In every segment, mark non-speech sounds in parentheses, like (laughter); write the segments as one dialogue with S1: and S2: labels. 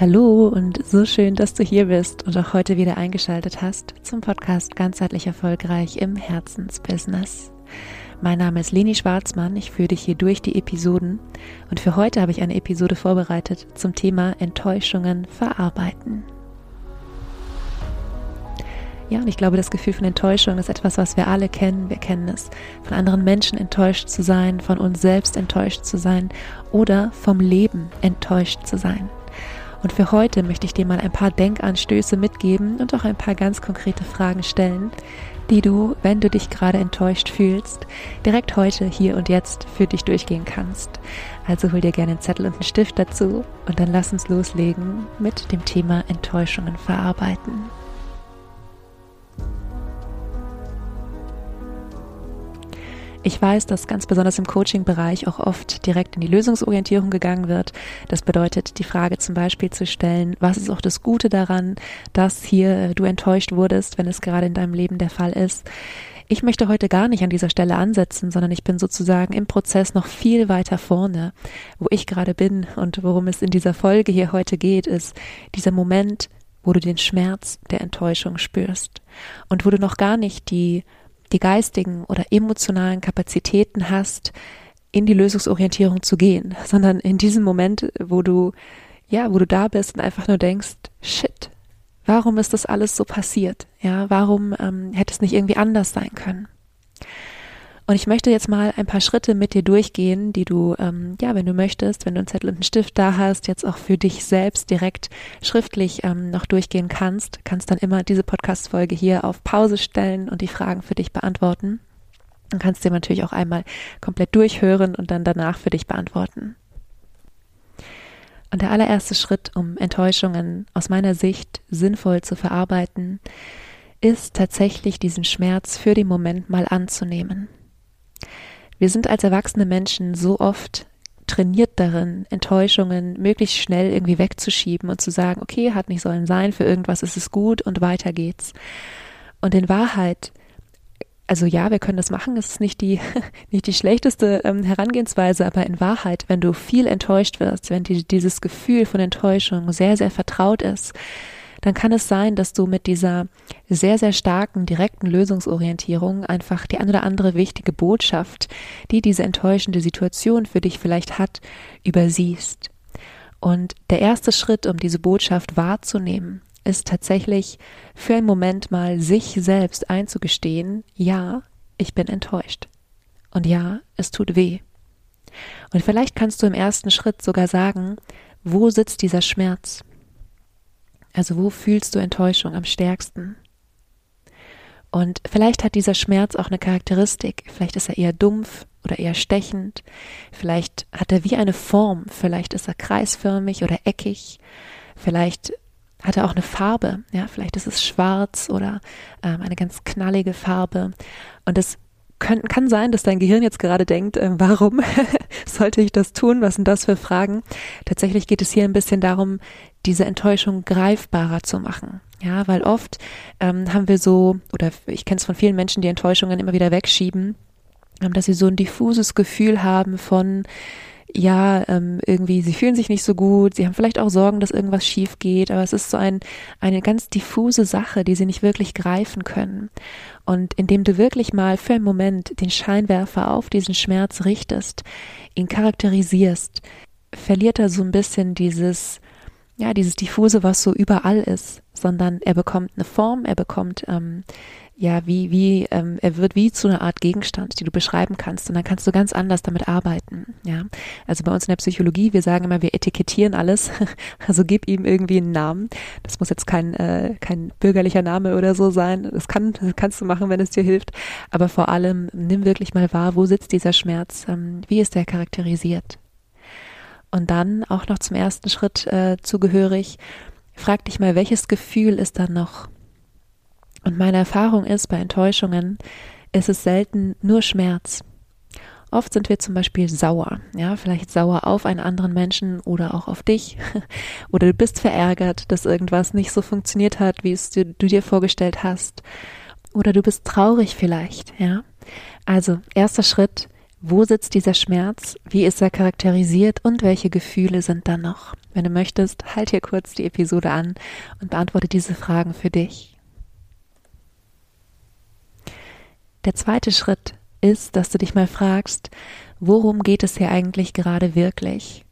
S1: Hallo und so schön, dass du hier bist und auch heute wieder eingeschaltet hast zum Podcast Ganzheitlich Erfolgreich im Herzensbusiness. Mein Name ist Leni Schwarzmann, ich führe dich hier durch die Episoden und für heute habe ich eine Episode vorbereitet zum Thema Enttäuschungen verarbeiten. Ja, und ich glaube, das Gefühl von Enttäuschung ist etwas, was wir alle kennen. Wir kennen es, von anderen Menschen enttäuscht zu sein, von uns selbst enttäuscht zu sein oder vom Leben enttäuscht zu sein. Und für heute möchte ich dir mal ein paar Denkanstöße mitgeben und auch ein paar ganz konkrete Fragen stellen, die du, wenn du dich gerade enttäuscht fühlst, direkt heute, hier und jetzt für dich durchgehen kannst. Also hol dir gerne einen Zettel und einen Stift dazu und dann lass uns loslegen mit dem Thema Enttäuschungen verarbeiten. Ich weiß, dass ganz besonders im Coaching-Bereich auch oft direkt in die Lösungsorientierung gegangen wird. Das bedeutet, die Frage zum Beispiel zu stellen, was ist auch das Gute daran, dass hier du enttäuscht wurdest, wenn es gerade in deinem Leben der Fall ist. Ich möchte heute gar nicht an dieser Stelle ansetzen, sondern ich bin sozusagen im Prozess noch viel weiter vorne. Wo ich gerade bin und worum es in dieser Folge hier heute geht, ist dieser Moment, wo du den Schmerz der Enttäuschung spürst und wo du noch gar nicht die die geistigen oder emotionalen Kapazitäten hast, in die Lösungsorientierung zu gehen, sondern in diesem Moment, wo du, ja, wo du da bist und einfach nur denkst, shit, warum ist das alles so passiert? Ja, warum ähm, hätte es nicht irgendwie anders sein können? Und ich möchte jetzt mal ein paar Schritte mit dir durchgehen, die du, ähm, ja, wenn du möchtest, wenn du einen Zettel und einen Stift da hast, jetzt auch für dich selbst direkt schriftlich ähm, noch durchgehen kannst, kannst dann immer diese Podcast-Folge hier auf Pause stellen und die Fragen für dich beantworten. Dann kannst du natürlich auch einmal komplett durchhören und dann danach für dich beantworten. Und der allererste Schritt, um Enttäuschungen aus meiner Sicht sinnvoll zu verarbeiten, ist tatsächlich diesen Schmerz für den Moment mal anzunehmen. Wir sind als erwachsene Menschen so oft trainiert darin, Enttäuschungen möglichst schnell irgendwie wegzuschieben und zu sagen, okay, hat nicht sollen sein, für irgendwas ist es gut und weiter geht's. Und in Wahrheit, also ja, wir können das machen, es ist nicht die, (laughs) nicht die schlechteste ähm, Herangehensweise, aber in Wahrheit, wenn du viel enttäuscht wirst, wenn die, dieses Gefühl von Enttäuschung sehr, sehr vertraut ist, dann kann es sein, dass du mit dieser sehr, sehr starken, direkten Lösungsorientierung einfach die ein oder andere wichtige Botschaft, die diese enttäuschende Situation für dich vielleicht hat, übersiehst. Und der erste Schritt, um diese Botschaft wahrzunehmen, ist tatsächlich für einen Moment mal sich selbst einzugestehen, ja, ich bin enttäuscht. Und ja, es tut weh. Und vielleicht kannst du im ersten Schritt sogar sagen, wo sitzt dieser Schmerz? Also wo fühlst du Enttäuschung am stärksten? Und vielleicht hat dieser Schmerz auch eine Charakteristik. Vielleicht ist er eher dumpf oder eher stechend. Vielleicht hat er wie eine Form. Vielleicht ist er kreisförmig oder eckig. Vielleicht hat er auch eine Farbe. Ja, vielleicht ist es schwarz oder ähm, eine ganz knallige Farbe. Und es kann, kann sein, dass dein Gehirn jetzt gerade denkt, äh, warum (laughs) sollte ich das tun? Was sind das für Fragen? Tatsächlich geht es hier ein bisschen darum, diese Enttäuschung greifbarer zu machen. Ja, weil oft ähm, haben wir so, oder ich kenne es von vielen Menschen, die Enttäuschungen immer wieder wegschieben, ähm, dass sie so ein diffuses Gefühl haben von, ja, ähm, irgendwie, sie fühlen sich nicht so gut, sie haben vielleicht auch Sorgen, dass irgendwas schief geht, aber es ist so ein, eine ganz diffuse Sache, die sie nicht wirklich greifen können. Und indem du wirklich mal für einen Moment den Scheinwerfer auf diesen Schmerz richtest, ihn charakterisierst, verliert er so ein bisschen dieses, ja, dieses diffuse, was so überall ist, sondern er bekommt eine Form, er bekommt ähm, ja, wie, wie, ähm, er wird wie zu einer Art Gegenstand, die du beschreiben kannst. Und dann kannst du ganz anders damit arbeiten. Ja, also bei uns in der Psychologie, wir sagen immer, wir etikettieren alles. (laughs) Also gib ihm irgendwie einen Namen. Das muss jetzt kein, äh, kein bürgerlicher Name oder so sein. Das, kann, das kannst du machen, wenn es dir hilft. Aber vor allem nimm wirklich mal wahr, wo sitzt dieser Schmerz? Ähm, wie ist der charakterisiert? Und dann auch noch zum ersten Schritt äh, zugehörig, frag dich mal, welches Gefühl ist da noch? Und meine Erfahrung ist, bei Enttäuschungen ist es selten nur Schmerz. Oft sind wir zum Beispiel sauer, ja, vielleicht sauer auf einen anderen Menschen oder auch auf dich. (laughs) oder du bist verärgert, dass irgendwas nicht so funktioniert hat, wie es du, du dir vorgestellt hast. Oder du bist traurig vielleicht, ja. Also, erster Schritt, Wo sitzt dieser Schmerz? Wie ist er charakterisiert? Und welche Gefühle sind da noch? Wenn du möchtest, halt hier kurz die Episode an und beantworte diese Fragen für dich. Der zweite Schritt ist, dass du dich mal fragst, worum geht es hier eigentlich gerade wirklich?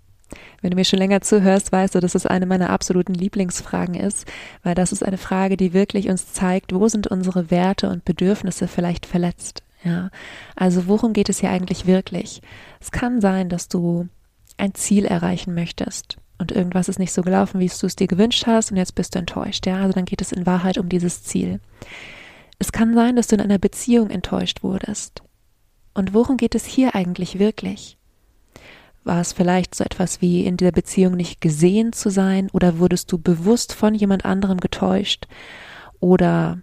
S1: Wenn du mir schon länger zuhörst, weißt du, dass es eine meiner absoluten Lieblingsfragen ist, weil das ist eine Frage, die wirklich uns zeigt, wo sind unsere Werte und Bedürfnisse vielleicht verletzt. Ja, also worum geht es hier eigentlich wirklich? Es kann sein, dass du ein Ziel erreichen möchtest und irgendwas ist nicht so gelaufen, wie du es dir gewünscht hast und jetzt bist du enttäuscht. Ja, also dann geht es in Wahrheit um dieses Ziel. Es kann sein, dass du in einer Beziehung enttäuscht wurdest. Und worum geht es hier eigentlich wirklich? War es vielleicht so etwas wie in dieser Beziehung nicht gesehen zu sein oder wurdest du bewusst von jemand anderem getäuscht oder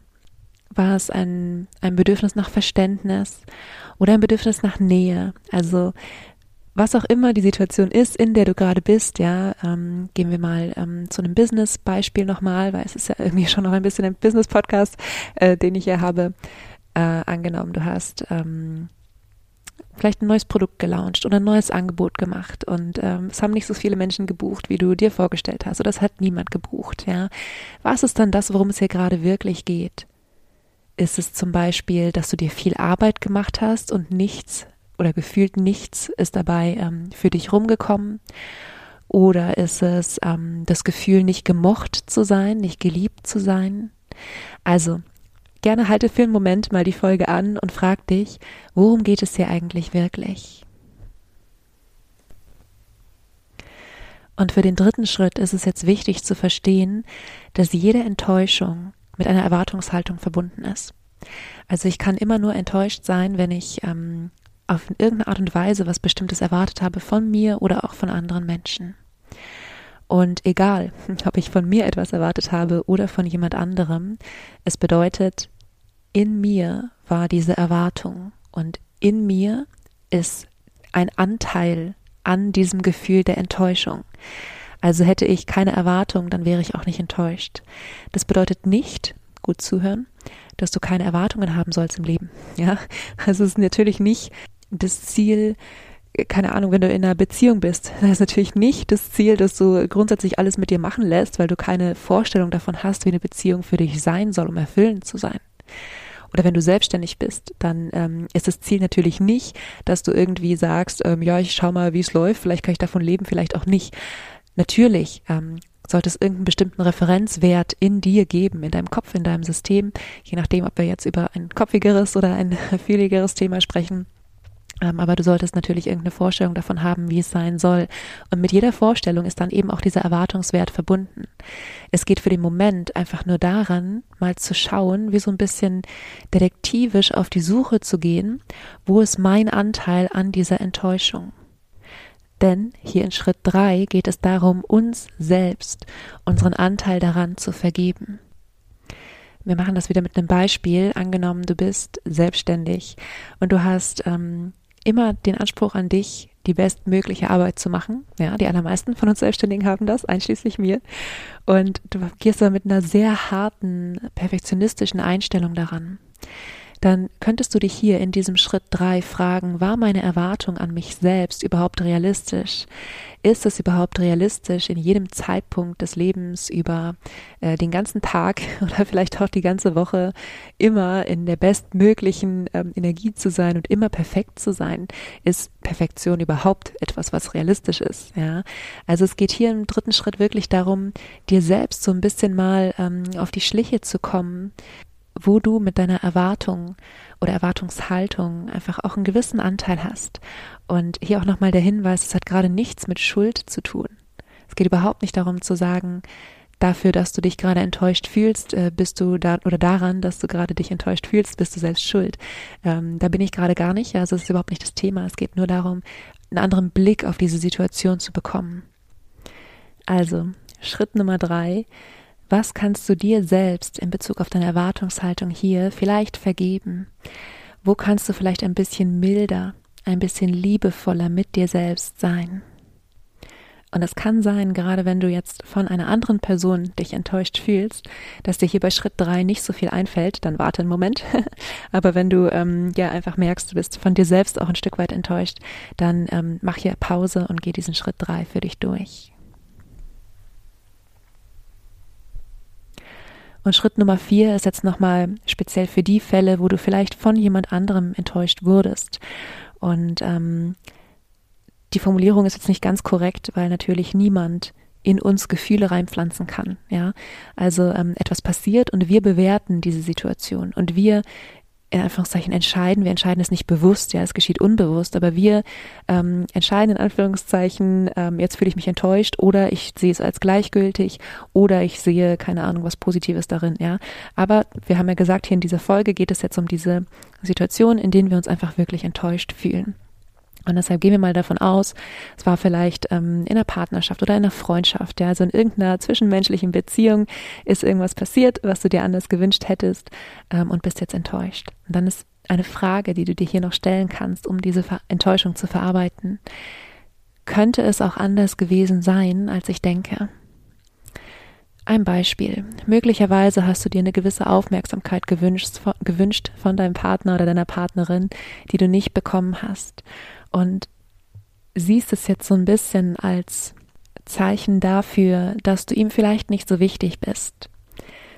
S1: war es ein, ein Bedürfnis nach Verständnis oder ein Bedürfnis nach Nähe? Also was auch immer die Situation ist, in der du gerade bist, ja, ähm, gehen wir mal ähm, zu einem Business-Beispiel nochmal, weil es ist ja irgendwie schon noch ein bisschen ein Business-Podcast, äh, den ich ja habe. Äh, angenommen, du hast ähm, vielleicht ein neues Produkt gelauncht oder ein neues Angebot gemacht und ähm, es haben nicht so viele Menschen gebucht, wie du dir vorgestellt hast oder es hat niemand gebucht, ja. Was ist dann das, worum es hier gerade wirklich geht? Ist es zum Beispiel, dass du dir viel Arbeit gemacht hast und nichts oder gefühlt nichts ist dabei ähm, für dich rumgekommen? Oder ist es ähm, das Gefühl, nicht gemocht zu sein, nicht geliebt zu sein? Also, gerne halte für einen Moment mal die Folge an und frag dich, worum geht es hier eigentlich wirklich? Und für den dritten Schritt ist es jetzt wichtig zu verstehen, dass jede Enttäuschung mit einer Erwartungshaltung verbunden ist. Also ich kann immer nur enttäuscht sein, wenn ich ähm, auf irgendeine Art und Weise was Bestimmtes erwartet habe von mir oder auch von anderen Menschen. Und egal, (laughs) ob ich von mir etwas erwartet habe oder von jemand anderem, es bedeutet, in mir war diese Erwartung und in mir ist ein Anteil an diesem Gefühl der Enttäuschung. Also hätte ich keine Erwartung, dann wäre ich auch nicht enttäuscht. Das bedeutet nicht, gut zuhören, dass du keine Erwartungen haben sollst im Leben. (laughs) Ja, also es ist natürlich nicht das Ziel, keine Ahnung, wenn du in einer Beziehung bist, das ist natürlich nicht das Ziel, dass du grundsätzlich alles mit dir machen lässt, weil du keine Vorstellung davon hast, wie eine Beziehung für dich sein soll, um erfüllend zu sein. Oder wenn du selbstständig bist, dann ähm, ist das Ziel natürlich nicht, dass du irgendwie sagst, ähm, ja, ich schau mal, wie es läuft, vielleicht kann ich davon leben, vielleicht auch nicht. Natürlich ähm, sollte es irgendeinen bestimmten Referenzwert in dir geben, in deinem Kopf, in deinem System, je nachdem, ob wir jetzt über ein kopfigeres oder ein (laughs) fühligeres Thema sprechen. Ähm, aber du solltest natürlich irgendeine Vorstellung davon haben, wie es sein soll. Und mit jeder Vorstellung ist dann eben auch dieser Erwartungswert verbunden. Es geht für den Moment einfach nur daran, mal zu schauen, wie so ein bisschen detektivisch auf die Suche zu gehen, wo ist mein Anteil an dieser Enttäuschung. Denn hier in Schritt drei geht es darum, uns selbst unseren Anteil daran zu vergeben. Wir machen das wieder mit einem Beispiel. Angenommen, du bist selbstständig und du hast ähm, immer den Anspruch an dich, die bestmögliche Arbeit zu machen. Ja, die allermeisten von uns Selbstständigen haben das, einschließlich mir. Und du gehst da mit einer sehr harten, perfektionistischen Einstellung daran dann könntest du dich hier in diesem Schritt drei fragen, war meine Erwartung an mich selbst überhaupt realistisch? Ist es überhaupt realistisch, in jedem Zeitpunkt des Lebens über äh, den ganzen Tag (laughs) oder vielleicht auch die ganze Woche immer in der bestmöglichen ähm, Energie zu sein und immer perfekt zu sein? Ist Perfektion überhaupt etwas, was realistisch ist? Ja, also es geht hier im dritten Schritt wirklich darum, dir selbst so ein bisschen mal ähm, auf die Schliche zu kommen wo du mit deiner Erwartung oder Erwartungshaltung einfach auch einen gewissen Anteil hast. Und hier auch nochmal der Hinweis, es hat gerade nichts mit Schuld zu tun. Es geht überhaupt nicht darum zu sagen, dafür, dass du dich gerade enttäuscht fühlst, äh, bist du da oder daran, dass du gerade dich enttäuscht fühlst, bist du selbst schuld. Ähm, da bin ich gerade gar nicht. Also es ist überhaupt nicht das Thema. Es geht nur darum, einen anderen Blick auf diese Situation zu bekommen. Also Schritt Nummer drei was kannst du dir selbst in Bezug auf deine Erwartungshaltung hier vielleicht vergeben? Wo kannst du vielleicht ein bisschen milder, ein bisschen liebevoller mit dir selbst sein? Und es kann sein, gerade wenn du jetzt von einer anderen Person dich enttäuscht fühlst, dass dir hier bei Schritt drei nicht so viel einfällt, dann warte einen Moment. (laughs) Aber wenn du ähm, ja einfach merkst, du bist von dir selbst auch ein Stück weit enttäuscht, dann ähm, mach hier Pause und geh diesen Schritt drei für dich durch. Und Schritt Nummer vier ist jetzt nochmal speziell für die Fälle, wo du vielleicht von jemand anderem enttäuscht wurdest. Und ähm, die Formulierung ist jetzt nicht ganz korrekt, weil natürlich niemand in uns Gefühle reinpflanzen kann. Ja, also ähm, etwas passiert und wir bewerten diese Situation und wir in Anführungszeichen entscheiden. Wir entscheiden es nicht bewusst, ja, es geschieht unbewusst, aber wir ähm, entscheiden in Anführungszeichen, ähm, jetzt fühle ich mich enttäuscht oder ich sehe es als gleichgültig oder ich sehe, keine Ahnung, was Positives darin, ja. Aber wir haben ja gesagt, hier in dieser Folge geht es jetzt um diese Situation, in denen wir uns einfach wirklich enttäuscht fühlen. Und deshalb gehen wir mal davon aus, es war vielleicht ähm, in einer Partnerschaft oder in einer Freundschaft, ja, also in irgendeiner zwischenmenschlichen Beziehung ist irgendwas passiert, was du dir anders gewünscht hättest ähm, und bist jetzt enttäuscht. Und dann ist eine Frage, die du dir hier noch stellen kannst, um diese Ver Enttäuschung zu verarbeiten. Könnte es auch anders gewesen sein, als ich denke? Ein Beispiel. Möglicherweise hast du dir eine gewisse Aufmerksamkeit gewünscht, gewünscht von deinem Partner oder deiner Partnerin, die du nicht bekommen hast und siehst es jetzt so ein bisschen als Zeichen dafür, dass du ihm vielleicht nicht so wichtig bist,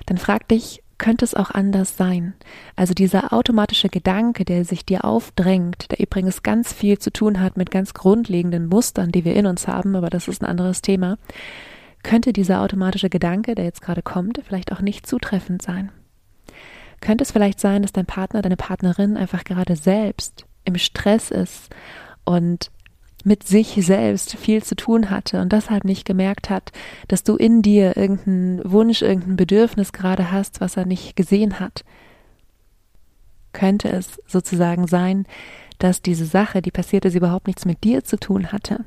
S1: dann frag dich, könnte es auch anders sein? Also dieser automatische Gedanke, der sich dir aufdrängt, der übrigens ganz viel zu tun hat mit ganz grundlegenden Mustern, die wir in uns haben, aber das ist ein anderes Thema, könnte dieser automatische Gedanke, der jetzt gerade kommt, vielleicht auch nicht zutreffend sein? Könnte es vielleicht sein, dass dein Partner, deine Partnerin einfach gerade selbst im Stress ist und mit sich selbst viel zu tun hatte und deshalb nicht gemerkt hat, dass du in dir irgendeinen Wunsch, irgendein Bedürfnis gerade hast, was er nicht gesehen hat. Könnte es sozusagen sein, dass diese Sache, die passiert ist, überhaupt nichts mit dir zu tun hatte,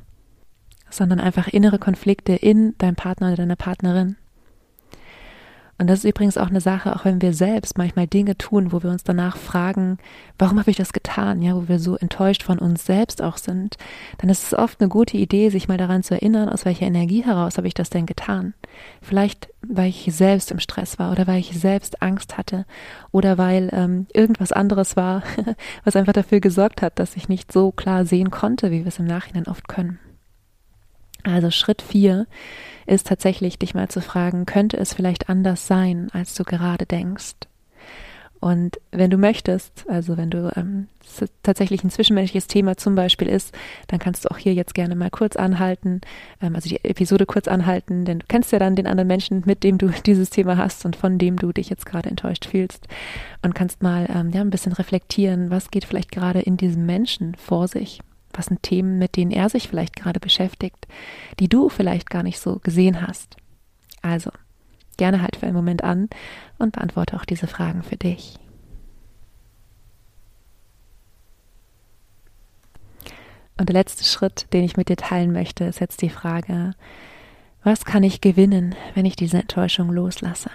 S1: sondern einfach innere Konflikte in deinem Partner oder deiner Partnerin. Und das ist übrigens auch eine Sache, auch wenn wir selbst manchmal Dinge tun, wo wir uns danach fragen, warum habe ich das getan, ja, wo wir so enttäuscht von uns selbst auch sind, dann ist es oft eine gute Idee, sich mal daran zu erinnern, aus welcher Energie heraus habe ich das denn getan. Vielleicht, weil ich selbst im Stress war oder weil ich selbst Angst hatte oder weil ähm, irgendwas anderes war, (laughs) was einfach dafür gesorgt hat, dass ich nicht so klar sehen konnte, wie wir es im Nachhinein oft können. Also Schritt vier ist tatsächlich, dich mal zu fragen, könnte es vielleicht anders sein, als du gerade denkst? Und wenn du möchtest, also wenn du ähm, tatsächlich ein zwischenmenschliches Thema zum Beispiel ist, dann kannst du auch hier jetzt gerne mal kurz anhalten, ähm, also die Episode kurz anhalten, denn du kennst ja dann den anderen Menschen, mit dem du (laughs) dieses Thema hast und von dem du dich jetzt gerade enttäuscht fühlst und kannst mal ähm, ja ein bisschen reflektieren, was geht vielleicht gerade in diesem Menschen vor sich was sind Themen, mit denen er sich vielleicht gerade beschäftigt, die du vielleicht gar nicht so gesehen hast. Also, gerne halt für einen Moment an und beantworte auch diese Fragen für dich. Und der letzte Schritt, den ich mit dir teilen möchte, ist jetzt die Frage, was kann ich gewinnen, wenn ich diese Enttäuschung loslasse?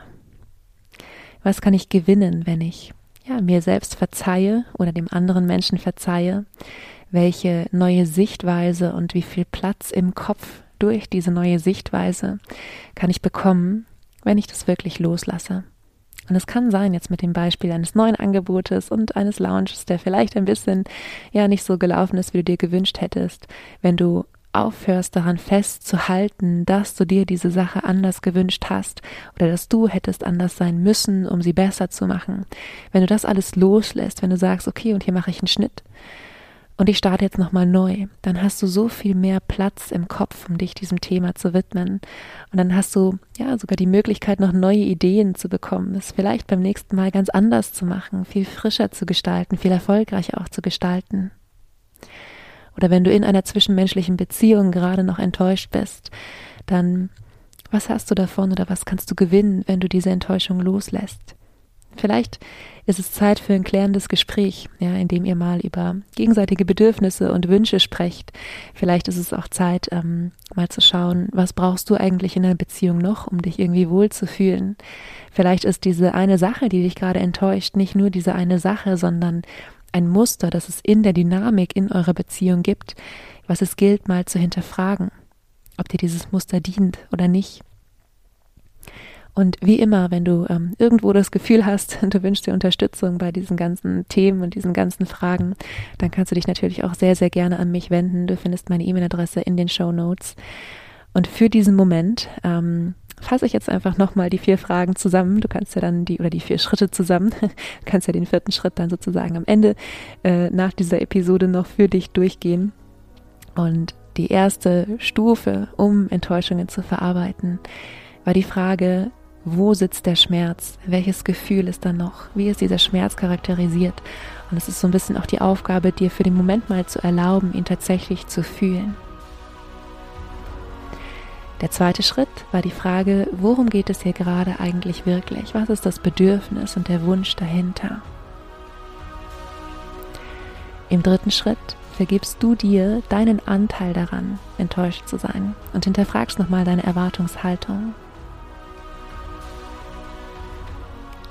S1: Was kann ich gewinnen, wenn ich ja, mir selbst verzeihe oder dem anderen Menschen verzeihe, welche neue Sichtweise und wie viel Platz im Kopf durch diese neue Sichtweise kann ich bekommen, wenn ich das wirklich loslasse. Und es kann sein, jetzt mit dem Beispiel eines neuen Angebotes und eines Launches, der vielleicht ein bisschen ja nicht so gelaufen ist, wie du dir gewünscht hättest, wenn du aufhörst daran festzuhalten, dass du dir diese Sache anders gewünscht hast oder dass du hättest anders sein müssen, um sie besser zu machen. Wenn du das alles loslässt, wenn du sagst, okay, und hier mache ich einen Schnitt, und ich starte jetzt nochmal neu, dann hast du so viel mehr Platz im Kopf, um dich diesem Thema zu widmen. Und dann hast du ja sogar die Möglichkeit, noch neue Ideen zu bekommen, es vielleicht beim nächsten Mal ganz anders zu machen, viel frischer zu gestalten, viel erfolgreicher auch zu gestalten. Oder wenn du in einer zwischenmenschlichen Beziehung gerade noch enttäuscht bist, dann was hast du davon oder was kannst du gewinnen, wenn du diese Enttäuschung loslässt? Vielleicht ist es Zeit für ein klärendes Gespräch, ja, in dem ihr mal über gegenseitige Bedürfnisse und Wünsche sprecht. Vielleicht ist es auch Zeit, ähm, mal zu schauen, was brauchst du eigentlich in einer Beziehung noch, um dich irgendwie wohlzufühlen. Vielleicht ist diese eine Sache, die dich gerade enttäuscht, nicht nur diese eine Sache, sondern ein Muster, das es in der Dynamik in eurer Beziehung gibt, was es gilt mal zu hinterfragen ob dir dieses Muster dient oder nicht. Und wie immer, wenn du ähm, irgendwo das Gefühl hast, (laughs) du wünschst dir Unterstützung bei diesen ganzen Themen und diesen ganzen Fragen, dann kannst du dich natürlich auch sehr, sehr gerne an mich wenden. Du findest meine E-Mail-Adresse in den Show Notes. Und für diesen Moment ähm, fasse ich jetzt einfach nochmal die vier Fragen zusammen. Du kannst ja dann die, oder die vier Schritte zusammen, (laughs) du kannst ja den vierten Schritt dann sozusagen am Ende äh, nach dieser Episode noch für dich durchgehen. Und die erste Stufe, um Enttäuschungen zu verarbeiten, war die Frage, wo sitzt der Schmerz? Welches Gefühl ist da noch? Wie ist dieser Schmerz charakterisiert? Und es ist so ein bisschen auch die Aufgabe, dir für den Moment mal zu erlauben, ihn tatsächlich zu fühlen. Der zweite Schritt war die Frage, worum geht es hier gerade eigentlich wirklich? Was ist das Bedürfnis und der Wunsch dahinter? Im dritten Schritt vergibst du dir deinen Anteil daran, enttäuscht zu sein und hinterfragst nochmal deine Erwartungshaltung.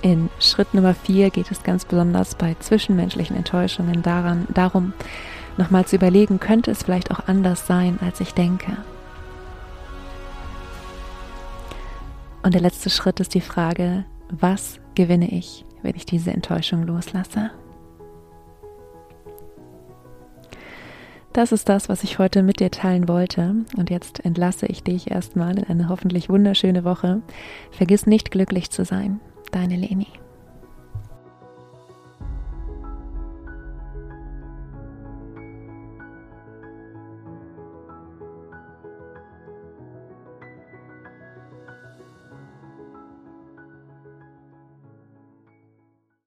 S1: In Schritt Nummer vier geht es ganz besonders bei zwischenmenschlichen Enttäuschungen daran, darum, nochmal zu überlegen, könnte es vielleicht auch anders sein, als ich denke. Und der letzte Schritt ist die Frage, was gewinne ich, wenn ich diese Enttäuschung loslasse? Das ist das, was ich heute mit dir teilen wollte. Und jetzt entlasse ich dich erstmal in eine hoffentlich wunderschöne Woche. Vergiss nicht glücklich zu sein. Deine Leni.